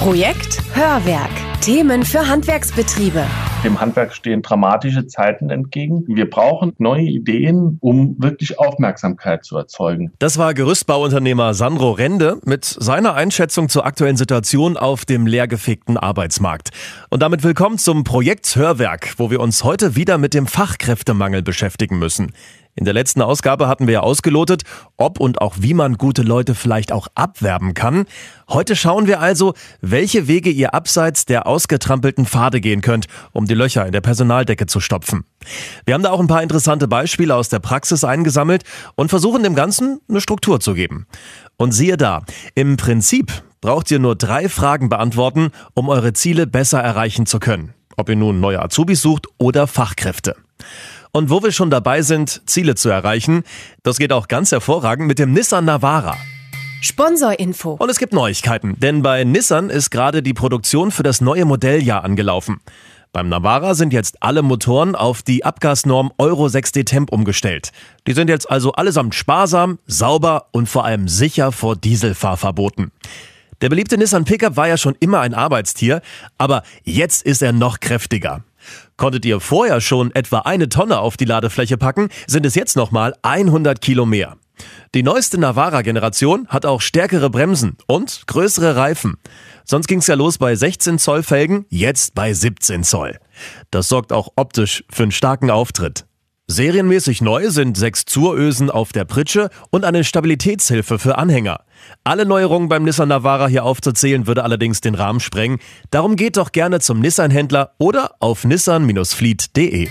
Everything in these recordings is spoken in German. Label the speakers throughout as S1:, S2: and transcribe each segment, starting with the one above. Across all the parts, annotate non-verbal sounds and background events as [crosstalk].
S1: Projekt Hörwerk. Themen für Handwerksbetriebe.
S2: Dem Handwerk stehen dramatische Zeiten entgegen. Wir brauchen neue Ideen, um wirklich Aufmerksamkeit zu erzeugen.
S3: Das war Gerüstbauunternehmer Sandro Rende mit seiner Einschätzung zur aktuellen Situation auf dem leergefegten Arbeitsmarkt. Und damit willkommen zum Projekt Hörwerk, wo wir uns heute wieder mit dem Fachkräftemangel beschäftigen müssen. In der letzten Ausgabe hatten wir ja ausgelotet, ob und auch wie man gute Leute vielleicht auch abwerben kann. Heute schauen wir also, welche Wege ihr abseits der ausgetrampelten Pfade gehen könnt, um die Löcher in der Personaldecke zu stopfen. Wir haben da auch ein paar interessante Beispiele aus der Praxis eingesammelt und versuchen dem Ganzen eine Struktur zu geben. Und siehe da, im Prinzip braucht ihr nur drei Fragen beantworten, um eure Ziele besser erreichen zu können. Ob ihr nun neue Azubis sucht oder Fachkräfte. Und wo wir schon dabei sind, Ziele zu erreichen, das geht auch ganz hervorragend mit dem Nissan Navara.
S1: Sponsorinfo.
S3: Und es gibt Neuigkeiten, denn bei Nissan ist gerade die Produktion für das neue Modelljahr angelaufen. Beim Navara sind jetzt alle Motoren auf die Abgasnorm Euro 6D Temp umgestellt. Die sind jetzt also allesamt sparsam, sauber und vor allem sicher vor Dieselfahrverboten. Der beliebte Nissan Pickup war ja schon immer ein Arbeitstier, aber jetzt ist er noch kräftiger. Konntet ihr vorher schon etwa eine Tonne auf die Ladefläche packen, sind es jetzt nochmal 100 Kilo mehr. Die neueste Navara-Generation hat auch stärkere Bremsen und größere Reifen. Sonst ging's ja los bei 16 Zoll Felgen, jetzt bei 17 Zoll. Das sorgt auch optisch für einen starken Auftritt. Serienmäßig neu sind sechs Zurösen auf der Pritsche und eine Stabilitätshilfe für Anhänger. Alle Neuerungen beim Nissan Navara hier aufzuzählen, würde allerdings den Rahmen sprengen. Darum geht doch gerne zum Nissan-Händler oder auf nissan-fleet.de.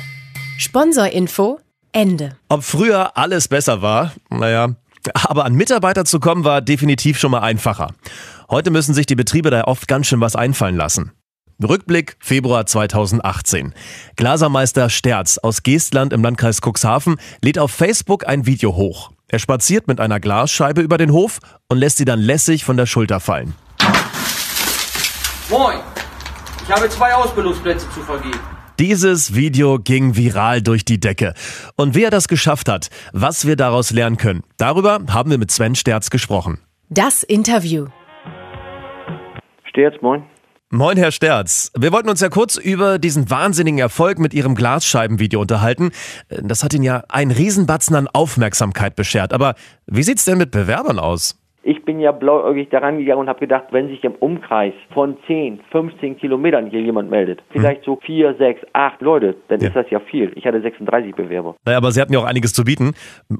S1: Sponsorinfo Ende.
S3: Ob früher alles besser war? Naja, aber an Mitarbeiter zu kommen war definitiv schon mal einfacher. Heute müssen sich die Betriebe da oft ganz schön was einfallen lassen. Rückblick Februar 2018. Glasermeister Sterz aus Geestland im Landkreis Cuxhaven lädt auf Facebook ein Video hoch. Er spaziert mit einer Glasscheibe über den Hof und lässt sie dann lässig von der Schulter fallen.
S4: Moin, ich habe zwei Ausbildungsplätze zu vergeben.
S3: Dieses Video ging viral durch die Decke. Und wie er das geschafft hat, was wir daraus lernen können, darüber haben wir mit Sven Sterz gesprochen.
S1: Das Interview.
S5: Sterz, moin.
S3: Moin, Herr Sterz. Wir wollten uns ja kurz über diesen wahnsinnigen Erfolg mit Ihrem Glasscheibenvideo unterhalten. Das hat Ihnen ja einen Riesenbatzen an Aufmerksamkeit beschert. Aber wie sieht's denn mit Bewerbern aus?
S5: Ich bin ja blauäugig daran gegangen und habe gedacht, wenn sich im Umkreis von 10, 15 Kilometern hier jemand meldet, vielleicht so 4, 6, 8 Leute, dann
S3: Ja.
S5: ist das ja viel. Ich hatte 36 Bewerber.
S3: Naja, aber Sie hatten ja auch einiges zu bieten.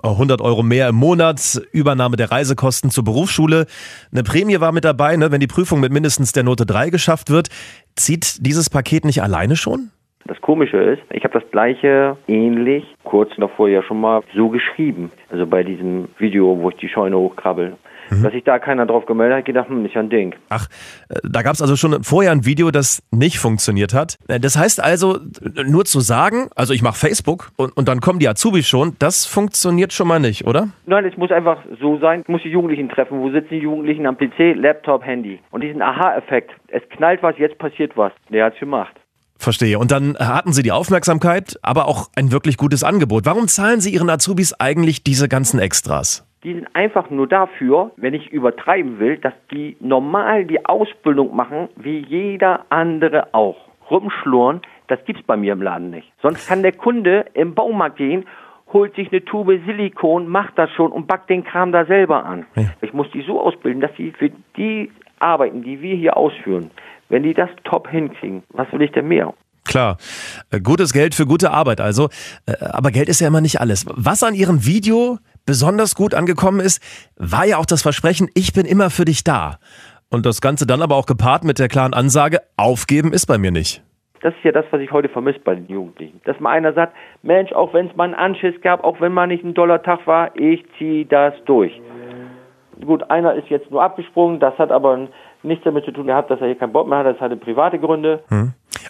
S3: 100 Euro mehr im Monat, Übernahme der Reisekosten zur Berufsschule. Eine Prämie war mit dabei, ne? wenn die Prüfung mit mindestens der Note 3 geschafft wird. Zieht dieses Paket nicht alleine schon?
S5: Das Komische ist, ich habe das gleiche ähnlich kurz davor ja schon mal so geschrieben. Also bei diesem Video, wo ich die Scheune hochkrabbel. Dass sich da keiner drauf gemeldet hat, gedacht, hm, ist ja ein Ding.
S3: Ach, äh, da gab es also schon vorher ein Video, das nicht funktioniert hat. Äh, Das heißt also, äh, nur zu sagen, also ich mache Facebook und, und dann kommen die Azubis schon, das funktioniert schon mal nicht, oder?
S5: Nein, es muss einfach so sein. Ich muss die Jugendlichen treffen. Wo sitzen die Jugendlichen am PC, Laptop, Handy? Und diesen Aha-Effekt. Es knallt was, jetzt passiert was. Der hat's gemacht.
S3: Verstehe. Und dann hatten Sie die Aufmerksamkeit, aber auch ein wirklich gutes Angebot. Warum zahlen Sie Ihren Azubis eigentlich diese ganzen Extras?
S5: Die sind einfach nur dafür, wenn ich übertreiben will, dass die normal die Ausbildung machen, wie jeder andere auch. Rumschlurren, das gibt's bei mir im Laden nicht. Sonst kann der Kunde im Baumarkt gehen, holt sich eine Tube Silikon, macht das schon und backt den Kram da selber an.
S3: Ja.
S5: Ich muss die so ausbilden, dass sie für die Arbeiten, die wir hier ausführen, wenn die das top hinkriegen, was will ich denn mehr?
S3: Klar, äh, gutes Geld für gute Arbeit also. Äh, Aber Geld ist ja immer nicht alles. Was an Ihrem Video besonders gut angekommen ist, war ja auch das Versprechen, ich bin immer für dich da. Und das Ganze dann aber auch gepaart mit der klaren Ansage, aufgeben ist bei mir nicht.
S5: Das ist ja das, was ich heute vermisse bei den Jugendlichen. Dass mal einer sagt, Mensch, auch wenn es mal einen Anschiss gab, auch wenn mal nicht ein doller Tag war, ich ziehe das durch. Gut, einer ist jetzt nur abgesprungen, das hat aber nichts damit zu tun gehabt, dass er hier keinen Bock mehr hat, das hatte private Gründe.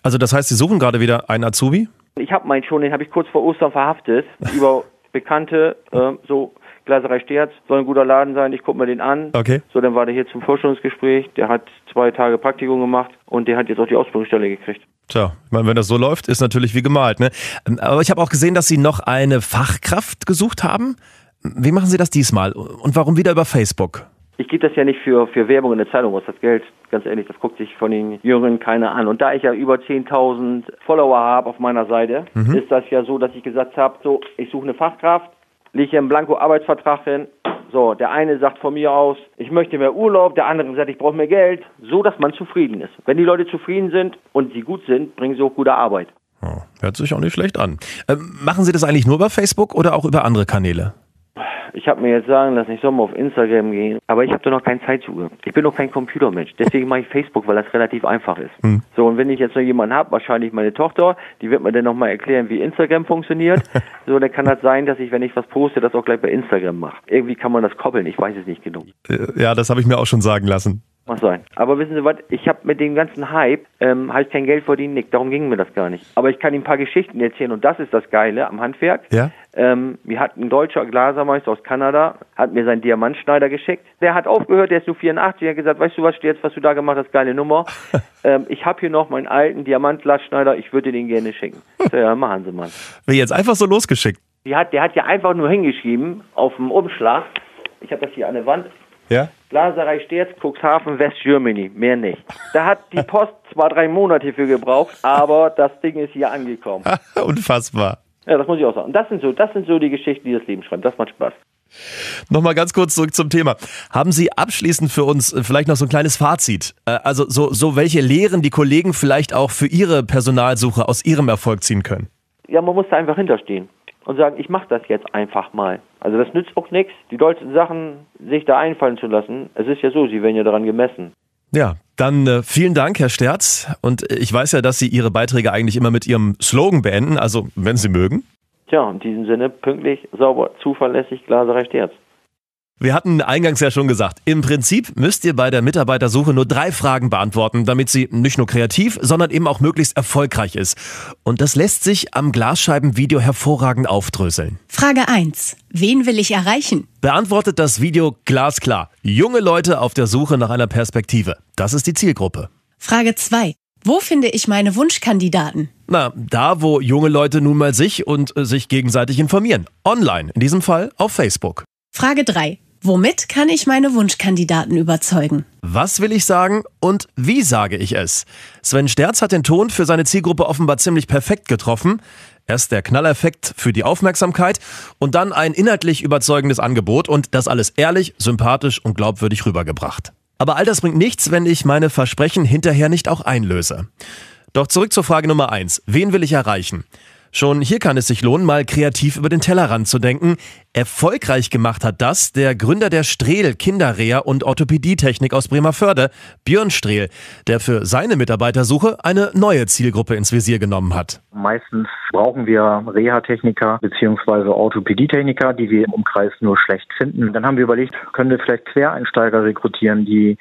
S3: Also das heißt, Sie suchen gerade wieder einen Azubi?
S5: Ich habe meinen schon, den habe ich kurz vor Ostern verhaftet, [laughs] über Bekannte, äh, so Glaserei Sterz, soll ein guter Laden sein, ich gucke mir den an.
S3: Okay.
S5: So, dann war der hier zum Vorstellungsgespräch, der hat zwei Tage Praktikum gemacht und der hat jetzt auch die Ausbildungsstelle gekriegt.
S3: Tja, ich meine, wenn das so läuft, ist natürlich wie gemalt. Ne? Ähm, Aber ich habe auch gesehen, dass Sie noch eine Fachkraft gesucht haben. Wie machen Sie das diesmal? Und warum wieder über Facebook?
S5: Ich gebe das ja nicht für, für Werbung in der Zeitung aus. Das Geld, ganz ehrlich, das guckt sich von den Jüngeren keiner an. Und da ich ja über 10.000 Follower habe auf meiner Seite, mhm. ist das ja so, dass ich gesagt habe, so, ich suche eine Fachkraft, lege hier einen Blanko-Arbeitsvertrag hin. So, der eine sagt von mir aus, ich möchte mehr Urlaub, der andere sagt, ich brauche mehr Geld, so dass man zufrieden ist. Wenn die Leute zufrieden sind und sie gut sind, bringen sie auch gute Arbeit.
S3: Oh, hört sich auch nicht schlecht an. Ähm, machen Sie das eigentlich nur über Facebook oder auch über andere Kanäle?
S5: Ich habe mir jetzt sagen lassen, ich soll mal auf Instagram gehen, aber ich habe da noch keinen Zeitzugang. Ich bin noch kein Computermensch, deswegen mache ich Facebook, weil das relativ einfach ist. Hm. So, und wenn ich jetzt noch jemanden habe, wahrscheinlich meine Tochter, die wird mir dann nochmal erklären, wie Instagram funktioniert. [laughs] so, dann kann das sein, dass ich, wenn ich was poste, das auch gleich bei Instagram mache. Irgendwie kann man das koppeln, ich weiß es nicht genug.
S3: Äh, ja, das habe ich mir auch schon sagen lassen.
S5: Mag sein. Aber wissen Sie was, ich habe mit dem ganzen Hype ähm, halt kein Geld verdienen, Nick. Darum ging mir das gar nicht. Aber ich kann Ihnen ein paar Geschichten erzählen und das ist das Geile am Handwerk.
S3: Ja.
S5: Ähm, mir hat ein deutscher Glasermeister aus Kanada, hat mir seinen Diamantschneider geschickt. Der hat aufgehört, der ist nur 84, er hat gesagt, weißt du was, jetzt, was du da gemacht hast, geile Nummer. [laughs] ähm, ich habe hier noch meinen alten Diamantglasschneider, ich würde den gerne schicken. So, ja, machen Sie mal.
S3: Wie jetzt einfach so losgeschickt?
S5: Die hat, der hat ja einfach nur hingeschrieben auf dem Umschlag. Ich habe das hier an der Wand.
S3: Ja?
S5: Glaserei Sterz, Cuxhaven, West Germany. Mehr nicht. Da hat die Post zwar drei Monate für gebraucht, aber das Ding ist hier angekommen. [laughs]
S3: Unfassbar.
S5: Ja, das muss ich auch sagen. Und das sind so, das sind so die Geschichten, die das Leben schreibt. Das macht Spaß.
S3: Nochmal ganz kurz zurück zum Thema. Haben Sie abschließend für uns äh, vielleicht noch so ein kleines Fazit? Äh, also so, so welche Lehren die Kollegen vielleicht auch für ihre Personalsuche aus ihrem Erfolg ziehen können?
S5: Ja, man muss da einfach hinterstehen und sagen, ich mache das jetzt einfach mal. Also das nützt auch nichts, die dollsten Sachen sich da einfallen zu lassen. Es ist ja so, sie werden ja daran gemessen.
S3: Ja, dann äh, vielen Dank, Herr Sterz. Und ich weiß ja, dass Sie Ihre Beiträge eigentlich immer mit Ihrem Slogan beenden, also wenn Sie mögen.
S5: Tja, in diesem Sinne pünktlich, sauber, zuverlässig, Glaserei Sterz.
S3: Wir hatten eingangs ja schon gesagt, im Prinzip müsst ihr bei der Mitarbeitersuche nur drei Fragen beantworten, damit sie nicht nur kreativ, sondern eben auch möglichst erfolgreich ist. Und das lässt sich am Glasscheibenvideo hervorragend aufdröseln.
S1: Frage 1. Wen will ich erreichen?
S3: Beantwortet das Video glasklar. Junge Leute auf der Suche nach einer Perspektive. Das ist die Zielgruppe.
S1: Frage 2. Wo finde ich meine Wunschkandidaten?
S3: Na, da, wo junge Leute nun mal sich und äh, sich gegenseitig informieren. Online, in diesem Fall auf Facebook.
S1: Frage 3. Womit kann ich meine Wunschkandidaten überzeugen?
S3: Was will ich sagen und wie sage ich es? Sven Sterz hat den Ton für seine Zielgruppe offenbar ziemlich perfekt getroffen. Erst der Knalleffekt für die Aufmerksamkeit und dann ein inhaltlich überzeugendes Angebot und das alles ehrlich, sympathisch und glaubwürdig rübergebracht. Aber all das bringt nichts, wenn ich meine Versprechen hinterher nicht auch einlöse. Doch zurück zur Frage Nummer eins: Wen will ich erreichen? Schon hier kann es sich lohnen, mal kreativ über den Tellerrand zu denken. Erfolgreich gemacht hat das der Gründer der Strehl Kinderreha und Orthopädietechnik aus Bremerförde, Björn Strehl, der für seine Mitarbeitersuche eine neue Zielgruppe ins Visier genommen hat.
S6: Meistens brauchen wir Reha-Techniker bzw. Orthopädietechniker, die wir im Umkreis nur schlecht finden. Dann haben wir überlegt, können wir vielleicht Quereinsteiger rekrutieren, die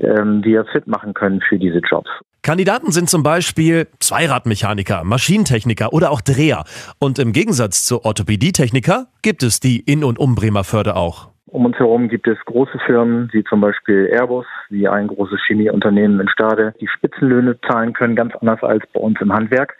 S6: ähm, wir fit machen können für diese Jobs.
S3: Kandidaten sind zum Beispiel Zweiradmechaniker, Maschinentechniker oder auch Dreher. Und im Gegensatz zu Orthopädietechniker gibt es die in und um Bremerförde auch.
S6: Um uns herum gibt es große Firmen, wie zum Beispiel Airbus, wie ein großes Chemieunternehmen in Stade, die Spitzenlöhne zahlen können, ganz anders als bei uns im Handwerk.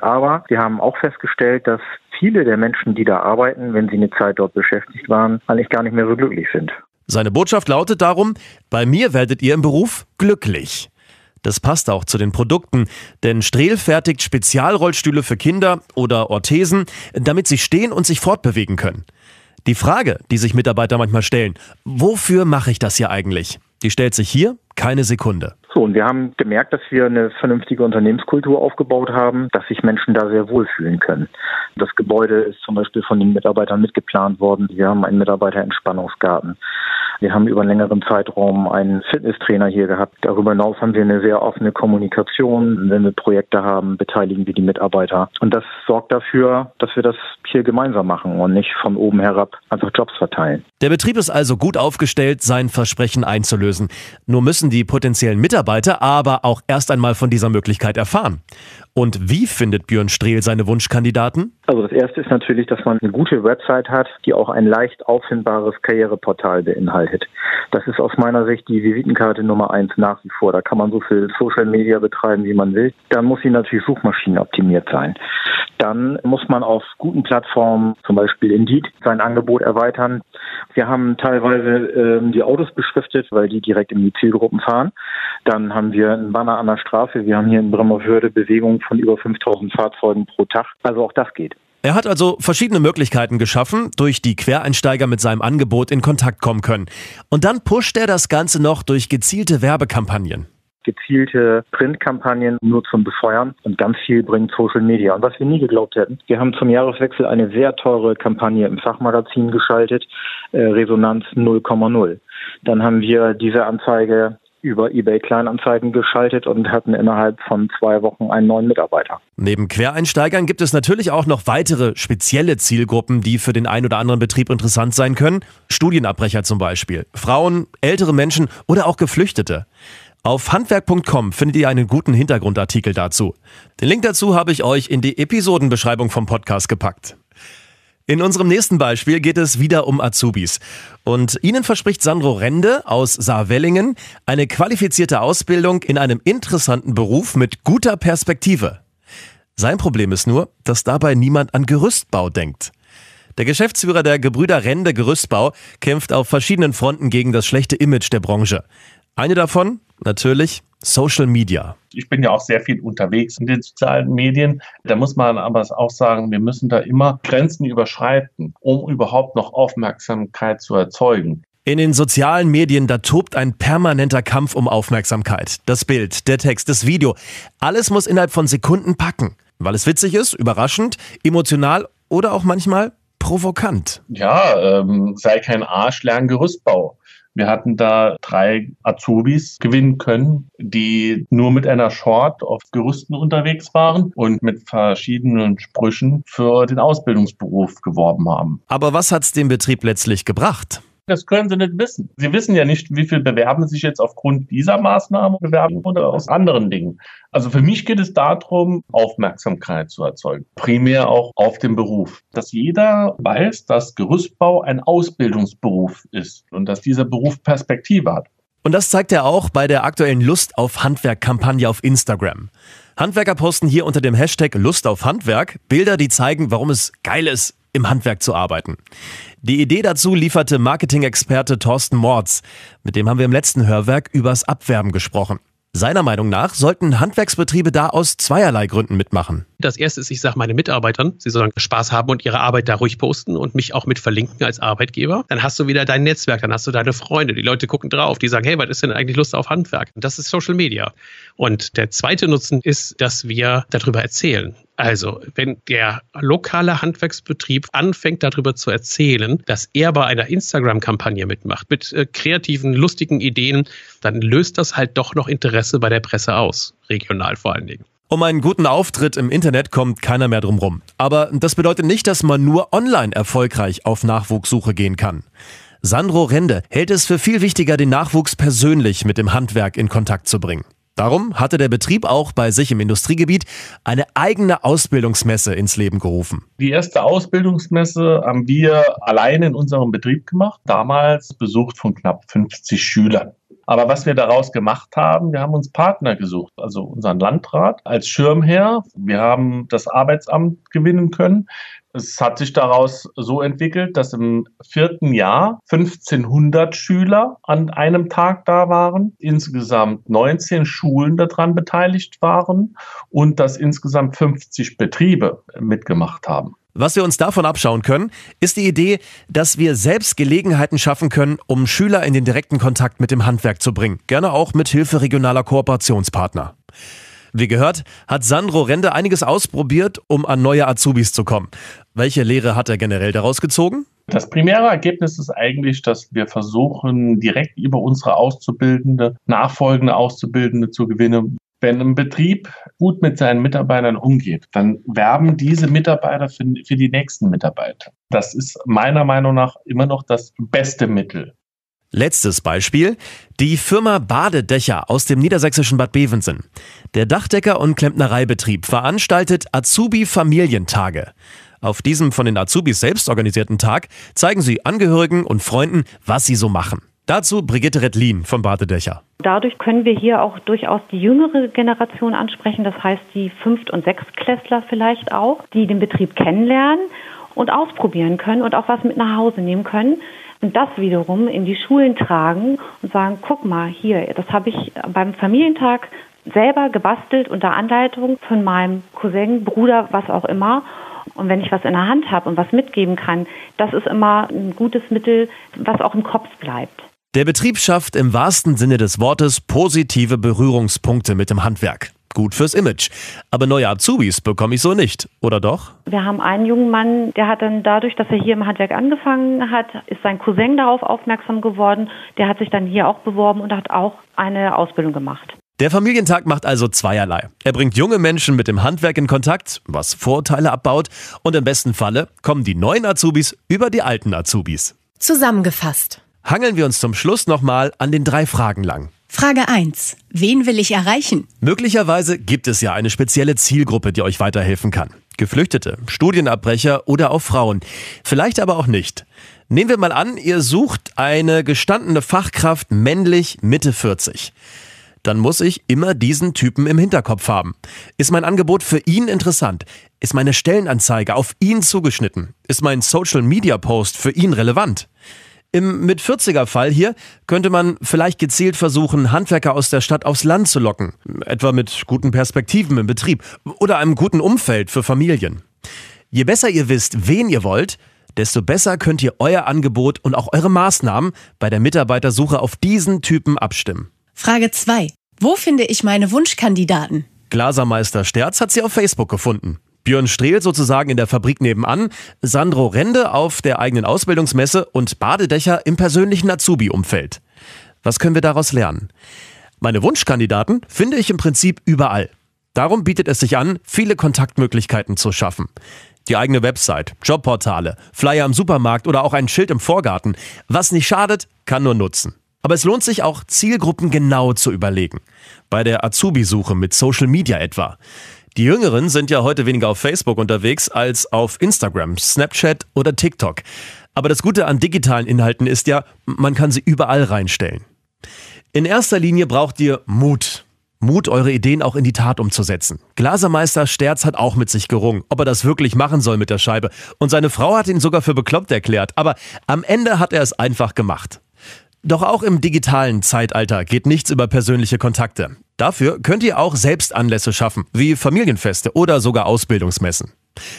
S6: Aber wir haben auch festgestellt, dass viele der Menschen, die da arbeiten, wenn sie eine Zeit dort beschäftigt waren, eigentlich gar nicht mehr so glücklich sind.
S3: Seine Botschaft lautet darum, bei mir werdet ihr im Beruf glücklich. Das passt auch zu den Produkten, denn Strehl fertigt Spezialrollstühle für Kinder oder Orthesen, damit sie stehen und sich fortbewegen können. Die Frage, die sich Mitarbeiter manchmal stellen, wofür mache ich das hier eigentlich? Die stellt sich hier keine Sekunde.
S6: So, und wir haben gemerkt, dass wir eine vernünftige Unternehmenskultur aufgebaut haben, dass sich Menschen da sehr wohlfühlen können. Das Gebäude ist zum Beispiel von den Mitarbeitern mitgeplant worden. Wir haben einen Mitarbeiterentspannungsgarten. Wir haben über einen längeren Zeitraum einen Fitnesstrainer hier gehabt. Darüber hinaus haben wir eine sehr offene Kommunikation. Wenn wir Projekte haben, beteiligen wir die Mitarbeiter. Und das sorgt dafür, dass wir das hier gemeinsam machen und nicht von oben herab einfach Jobs verteilen.
S3: Der Betrieb ist also gut aufgestellt, sein Versprechen einzulösen. Nur müssen die potenziellen Mitarbeiter aber auch erst einmal von dieser Möglichkeit erfahren. Und wie findet Björn Strehl seine Wunschkandidaten?
S6: Also das erste ist natürlich, dass man eine gute Website hat, die auch ein leicht auffindbares Karriereportal beinhaltet. Das ist aus meiner Sicht die Visitenkarte Nummer eins nach wie vor. Da kann man so viel Social Media betreiben, wie man will. Dann muss sie natürlich suchmaschinenoptimiert sein. dann muss man auf guten Plattformen, zum Beispiel Indeed, sein Angebot erweitern. Wir haben teilweise ähm, die Autos beschriftet, weil die direkt in die Zielgruppen fahren. Dann haben wir einen Banner an der Straße. Wir haben hier in Bremerhörde Bewegungen von über 5000 Fahrzeugen pro Tag. Also auch das geht.
S3: Er hat also verschiedene Möglichkeiten geschaffen, durch die Quereinsteiger mit seinem Angebot in Kontakt kommen können. Und dann pusht er das Ganze noch durch gezielte Werbekampagnen
S6: gezielte Printkampagnen nur zum Befeuern und ganz viel bringt Social Media. Und was wir nie geglaubt hätten, wir haben zum Jahreswechsel eine sehr teure Kampagne im Fachmagazin geschaltet, äh, Resonanz 0,0. Dann haben wir diese Anzeige über eBay Kleinanzeigen geschaltet und hatten innerhalb von zwei Wochen einen neuen Mitarbeiter.
S3: Neben Quereinsteigern gibt es natürlich auch noch weitere spezielle Zielgruppen, die für den ein oder anderen Betrieb interessant sein können. Studienabbrecher zum Beispiel, Frauen, ältere Menschen oder auch Geflüchtete. Auf handwerk.com findet ihr einen guten Hintergrundartikel dazu. Den Link dazu habe ich euch in die Episodenbeschreibung vom Podcast gepackt. In unserem nächsten Beispiel geht es wieder um Azubis. Und Ihnen verspricht Sandro Rende aus Saarwellingen eine qualifizierte Ausbildung in einem interessanten Beruf mit guter Perspektive. Sein Problem ist nur, dass dabei niemand an Gerüstbau denkt. Der Geschäftsführer der Gebrüder Rende Gerüstbau kämpft auf verschiedenen Fronten gegen das schlechte Image der Branche. Eine davon, natürlich, Social Media.
S2: Ich bin ja auch sehr viel unterwegs in den sozialen Medien. Da muss man aber auch sagen, wir müssen da immer Grenzen überschreiten, um überhaupt noch Aufmerksamkeit zu erzeugen.
S3: In den sozialen Medien, da tobt ein permanenter Kampf um Aufmerksamkeit. Das Bild, der Text, das Video, alles muss innerhalb von Sekunden packen. Weil es witzig ist, überraschend, emotional oder auch manchmal provokant.
S2: Ja, ähm, sei kein Arsch, lern Gerüstbau. Wir hatten da drei Azubis gewinnen können, die nur mit einer Short auf Gerüsten unterwegs waren und mit verschiedenen Sprüchen für den Ausbildungsberuf geworben haben.
S3: Aber was hat's dem Betrieb letztlich gebracht?
S2: Das können sie nicht wissen. Sie wissen ja nicht, wie viel bewerben sich jetzt aufgrund dieser Maßnahme bewerben oder aus anderen Dingen. Also für mich geht es darum, Aufmerksamkeit zu erzeugen. Primär auch auf den Beruf. Dass jeder weiß, dass Gerüstbau ein Ausbildungsberuf ist und dass dieser Beruf Perspektive hat.
S3: Und das zeigt er auch bei der aktuellen Lust auf Handwerk-Kampagne auf Instagram. Handwerker posten hier unter dem Hashtag Lust auf Handwerk Bilder, die zeigen, warum es geil ist, im Handwerk zu arbeiten. Die Idee dazu lieferte Marketing-Experte Thorsten Mords. Mit dem haben wir im letzten Hörwerk übers Abwerben gesprochen. Seiner Meinung nach sollten Handwerksbetriebe da aus zweierlei Gründen mitmachen.
S7: Das erste ist, ich sage meinen Mitarbeitern, sie sollen Spaß haben und ihre Arbeit da ruhig posten und mich auch mit verlinken als Arbeitgeber. Dann hast du wieder dein Netzwerk, dann hast du deine Freunde. Die Leute gucken drauf, die sagen, hey, was ist denn eigentlich Lust auf Handwerk? Und das ist Social Media. Und der zweite Nutzen ist, dass wir darüber erzählen. Also, wenn der lokale Handwerksbetrieb anfängt darüber zu erzählen, dass er bei einer Instagram-Kampagne mitmacht, mit äh, kreativen, lustigen Ideen, dann löst das halt doch noch Interesse bei der Presse aus, regional vor allen Dingen.
S3: Um einen guten Auftritt im Internet kommt keiner mehr drum rum. Aber das bedeutet nicht, dass man nur online erfolgreich auf Nachwuchssuche gehen kann. Sandro Rende hält es für viel wichtiger, den Nachwuchs persönlich mit dem Handwerk in Kontakt zu bringen. Darum hatte der Betrieb auch bei sich im Industriegebiet eine eigene Ausbildungsmesse ins Leben gerufen.
S2: Die erste Ausbildungsmesse haben wir alleine in unserem Betrieb gemacht, damals besucht von knapp 50 Schülern. Aber was wir daraus gemacht haben, wir haben uns Partner gesucht, also unseren Landrat als Schirmherr. Wir haben das Arbeitsamt gewinnen können. Es hat sich daraus so entwickelt, dass im vierten Jahr 1500 Schüler an einem Tag da waren, insgesamt 19 Schulen daran beteiligt waren und dass insgesamt 50 Betriebe mitgemacht haben.
S3: Was wir uns davon abschauen können, ist die Idee, dass wir selbst Gelegenheiten schaffen können, um Schüler in den direkten Kontakt mit dem Handwerk zu bringen, gerne auch mit Hilfe regionaler Kooperationspartner. Wie gehört, hat Sandro Rende einiges ausprobiert, um an neue Azubis zu kommen. Welche Lehre hat er generell daraus gezogen?
S2: Das primäre Ergebnis ist eigentlich, dass wir versuchen, direkt über unsere Auszubildende, nachfolgende Auszubildende zu gewinnen. Wenn ein Betrieb gut mit seinen Mitarbeitern umgeht, dann werben diese Mitarbeiter für, für die nächsten Mitarbeiter. Das ist meiner Meinung nach immer noch das beste Mittel.
S3: Letztes Beispiel. Die Firma Badedächer aus dem niedersächsischen Bad Bevensen. Der Dachdecker- und Klempnereibetrieb veranstaltet Azubi-Familientage. Auf diesem von den Azubis selbst organisierten Tag zeigen sie Angehörigen und Freunden, was sie so machen. Dazu Brigitte Rettlin vom Badedächer.
S8: Dadurch können wir hier auch durchaus die jüngere Generation ansprechen, das heißt die Fünft- und Sechstklässler vielleicht auch, die den Betrieb kennenlernen und ausprobieren können und auch was mit nach Hause nehmen können und das wiederum in die Schulen tragen und sagen, guck mal hier, das habe ich beim Familientag selber gebastelt unter Anleitung von meinem Cousin, Bruder, was auch immer. Und wenn ich was in der Hand habe und was mitgeben kann, das ist immer ein gutes Mittel, was auch im Kopf bleibt.
S3: Der Betrieb schafft im wahrsten Sinne des Wortes positive Berührungspunkte mit dem Handwerk. Gut fürs Image. Aber neue Azubis bekomme ich so nicht, oder doch?
S8: Wir haben einen jungen Mann, der hat dann dadurch, dass er hier im Handwerk angefangen hat, ist sein Cousin darauf aufmerksam geworden. Der hat sich dann hier auch beworben und hat auch eine Ausbildung gemacht.
S3: Der Familientag macht also zweierlei. Er bringt junge Menschen mit dem Handwerk in Kontakt, was Vorteile abbaut, und im besten Falle kommen die neuen Azubis über die alten Azubis.
S1: Zusammengefasst.
S3: Hangeln wir uns zum Schluss nochmal an den drei Fragen lang.
S1: Frage 1. Wen will ich erreichen?
S3: Möglicherweise gibt es ja eine spezielle Zielgruppe, die euch weiterhelfen kann. Geflüchtete, Studienabbrecher oder auch Frauen. Vielleicht aber auch nicht. Nehmen wir mal an, ihr sucht eine gestandene Fachkraft männlich Mitte 40. Dann muss ich immer diesen Typen im Hinterkopf haben. Ist mein Angebot für ihn interessant? Ist meine Stellenanzeige auf ihn zugeschnitten? Ist mein Social Media Post für ihn relevant? Im mit 40er Fall hier könnte man vielleicht gezielt versuchen, Handwerker aus der Stadt aufs Land zu locken, etwa mit guten Perspektiven im Betrieb oder einem guten Umfeld für Familien. Je besser ihr wisst, wen ihr wollt, desto besser könnt ihr euer Angebot und auch eure Maßnahmen bei der Mitarbeitersuche auf diesen Typen abstimmen.
S1: Frage 2. Wo finde ich meine Wunschkandidaten?
S3: Glasermeister Sterz hat sie auf Facebook gefunden. Björn Strehl sozusagen in der Fabrik nebenan, Sandro Rende auf der eigenen Ausbildungsmesse und Badedächer im persönlichen Azubi-Umfeld. Was können wir daraus lernen? Meine Wunschkandidaten finde ich im Prinzip überall. Darum bietet es sich an, viele Kontaktmöglichkeiten zu schaffen. Die eigene Website, Jobportale, Flyer im Supermarkt oder auch ein Schild im Vorgarten. Was nicht schadet, kann nur nutzen. Aber es lohnt sich auch, Zielgruppen genau zu überlegen. Bei der Azubi-Suche mit Social Media etwa. Die Jüngeren sind ja heute weniger auf Facebook unterwegs als auf Instagram, Snapchat oder TikTok. Aber das Gute an digitalen Inhalten ist ja, man kann sie überall reinstellen. In erster Linie braucht ihr Mut. Mut, eure Ideen auch in die Tat umzusetzen. Glasermeister Sterz hat auch mit sich gerungen, ob er das wirklich machen soll mit der Scheibe. Und seine Frau hat ihn sogar für bekloppt erklärt. Aber am Ende hat er es einfach gemacht. Doch auch im digitalen Zeitalter geht nichts über persönliche Kontakte. Dafür könnt ihr auch selbst Anlässe schaffen, wie Familienfeste oder sogar Ausbildungsmessen.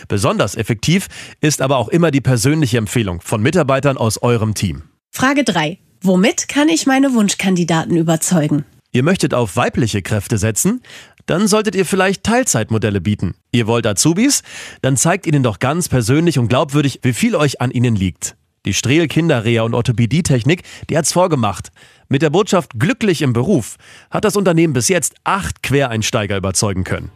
S3: Besonders effektiv ist aber auch immer die persönliche Empfehlung von Mitarbeitern aus eurem Team.
S1: Frage 3. Womit kann ich meine Wunschkandidaten überzeugen?
S3: Ihr möchtet auf weibliche Kräfte setzen? Dann solltet ihr vielleicht Teilzeitmodelle bieten. Ihr wollt Azubis? Dann zeigt ihnen doch ganz persönlich und glaubwürdig, wie viel euch an ihnen liegt. Die Strehl Kinderreha und Orthopädietechnik, die hat's vorgemacht. Mit der Botschaft glücklich im Beruf hat das Unternehmen bis jetzt acht Quereinsteiger überzeugen können.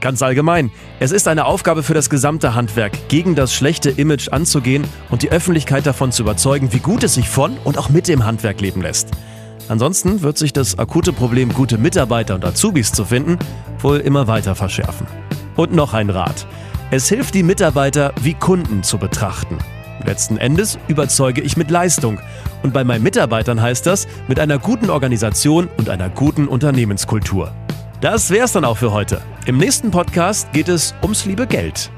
S3: Ganz allgemein, es ist eine Aufgabe für das gesamte Handwerk, gegen das schlechte Image anzugehen und die Öffentlichkeit davon zu überzeugen, wie gut es sich von und auch mit dem Handwerk leben lässt. Ansonsten wird sich das akute Problem, gute Mitarbeiter und Azubis zu finden, wohl immer weiter verschärfen. Und noch ein Rat. Es hilft die Mitarbeiter wie Kunden zu betrachten. Letzten Endes überzeuge ich mit Leistung. Und bei meinen Mitarbeitern heißt das mit einer guten Organisation und einer guten Unternehmenskultur. Das wär's dann auch für heute. Im nächsten Podcast geht es ums liebe Geld.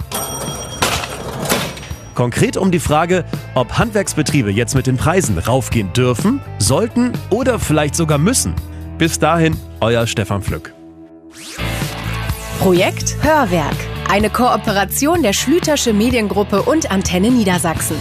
S3: Konkret um die Frage, ob Handwerksbetriebe jetzt mit den Preisen raufgehen dürfen, sollten oder vielleicht sogar müssen. Bis dahin, euer Stefan Pflück.
S1: Projekt Hörwerk. Eine Kooperation der Schlütersche Mediengruppe und Antenne Niedersachsen.